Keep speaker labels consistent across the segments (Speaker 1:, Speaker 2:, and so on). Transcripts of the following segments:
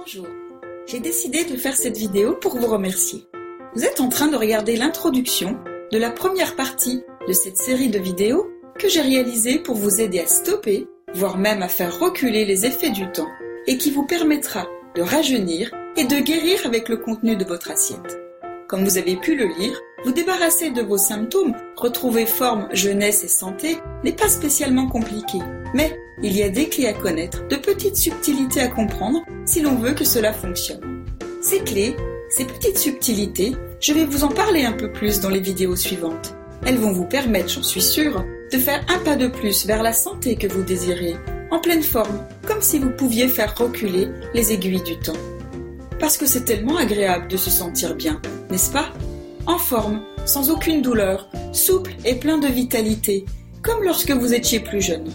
Speaker 1: Bonjour, j'ai décidé de faire cette vidéo pour vous remercier. Vous êtes en train de regarder l'introduction de la première partie de cette série de vidéos que j'ai réalisée pour vous aider à stopper, voire même à faire reculer les effets du temps et qui vous permettra de rajeunir et de guérir avec le contenu de votre assiette. Comme vous avez pu le lire, vous débarrasser de vos symptômes, retrouver forme, jeunesse et santé n'est pas spécialement compliqué. Mais il y a des clés à connaître, de petites subtilités à comprendre si l'on veut que cela fonctionne. Ces clés, ces petites subtilités, je vais vous en parler un peu plus dans les vidéos suivantes. Elles vont vous permettre, j'en suis sûre, de faire un pas de plus vers la santé que vous désirez, en pleine forme, comme si vous pouviez faire reculer les aiguilles du temps. Parce que c'est tellement agréable de se sentir bien, n'est-ce pas? En forme, sans aucune douleur, souple et plein de vitalité, comme lorsque vous étiez plus jeune.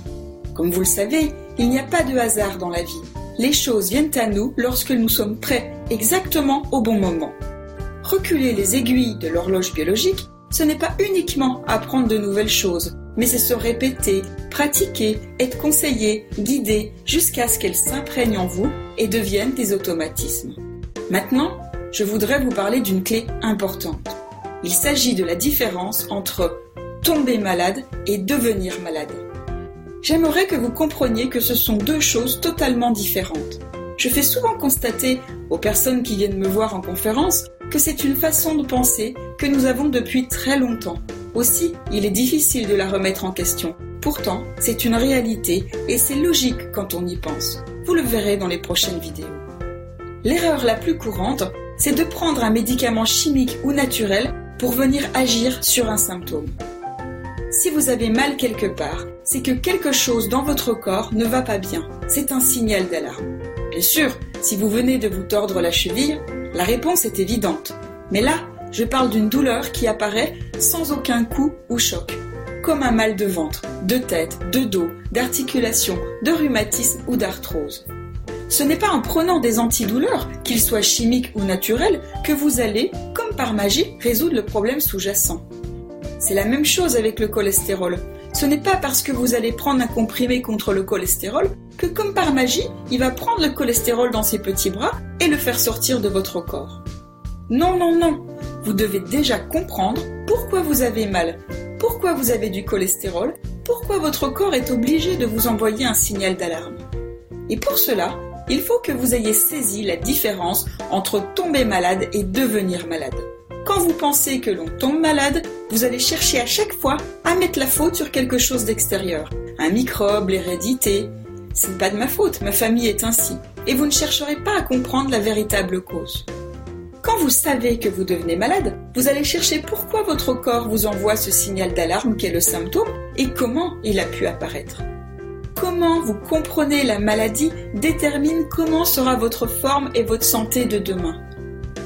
Speaker 1: Comme vous le savez, il n'y a pas de hasard dans la vie. Les choses viennent à nous lorsque nous sommes prêts, exactement au bon moment. Reculer les aiguilles de l'horloge biologique, ce n'est pas uniquement apprendre de nouvelles choses, mais c'est se répéter, pratiquer, être conseillé, guidé, jusqu'à ce qu'elles s'imprègnent en vous et deviennent des automatismes. Maintenant, je voudrais vous parler d'une clé importante. Il s'agit de la différence entre tomber malade et devenir malade j'aimerais que vous compreniez que ce sont deux choses totalement différentes. Je fais souvent constater aux personnes qui viennent me voir en conférence que c'est une façon de penser que nous avons depuis très longtemps. Aussi, il est difficile de la remettre en question. Pourtant, c'est une réalité et c'est logique quand on y pense. Vous le verrez dans les prochaines vidéos. L'erreur la plus courante, c'est de prendre un médicament chimique ou naturel venir agir sur un symptôme. Si vous avez mal quelque part, c'est que quelque chose dans votre corps ne va pas bien. C'est un signal d'alarme. Bien sûr, si vous venez de vous tordre la cheville, la réponse est évidente. Mais là, je parle d'une douleur qui apparaît sans aucun coup ou choc, comme un mal de ventre, de tête, de dos, d'articulation, de rhumatisme ou d'arthrose. Ce n'est pas en prenant des antidouleurs, qu'ils soient chimiques ou naturels, que vous allez, comme par magie, résoudre le problème sous-jacent. C'est la même chose avec le cholestérol. Ce n'est pas parce que vous allez prendre un comprimé contre le cholestérol que comme par magie, il va prendre le cholestérol dans ses petits bras et le faire sortir de votre corps. Non, non, non. Vous devez déjà comprendre pourquoi vous avez mal, pourquoi vous avez du cholestérol, pourquoi votre corps est obligé de vous envoyer un signal d'alarme. Et pour cela, il faut que vous ayez saisi la différence entre tomber malade et devenir malade. Quand vous pensez que l'on tombe malade, vous allez chercher à chaque fois à mettre la faute sur quelque chose d'extérieur. Un microbe, l'hérédité. Ce n'est pas de ma faute, ma famille est ainsi. Et vous ne chercherez pas à comprendre la véritable cause. Quand vous savez que vous devenez malade, vous allez chercher pourquoi votre corps vous envoie ce signal d'alarme qu'est le symptôme et comment il a pu apparaître. Comment vous comprenez la maladie détermine comment sera votre forme et votre santé de demain.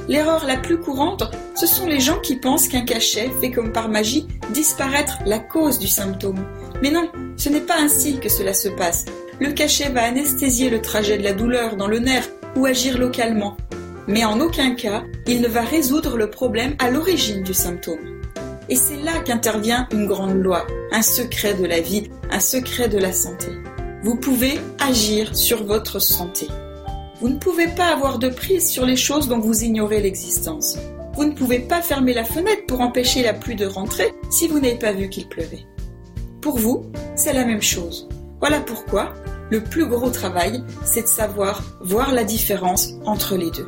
Speaker 1: L'erreur la plus courante, ce sont les gens qui pensent qu'un cachet fait comme par magie disparaître la cause du symptôme. Mais non, ce n'est pas ainsi que cela se passe. Le cachet va anesthésier le trajet de la douleur dans le nerf ou agir localement. Mais en aucun cas, il ne va résoudre le problème à l'origine du symptôme. Et c'est là qu'intervient une grande loi, un secret de la vie, un secret de la santé. Vous pouvez agir sur votre santé. Vous ne pouvez pas avoir de prise sur les choses dont vous ignorez l'existence. Vous ne pouvez pas fermer la fenêtre pour empêcher la pluie de rentrer si vous n'avez pas vu qu'il pleuvait. Pour vous, c'est la même chose. Voilà pourquoi le plus gros travail, c'est de savoir voir la différence entre les deux.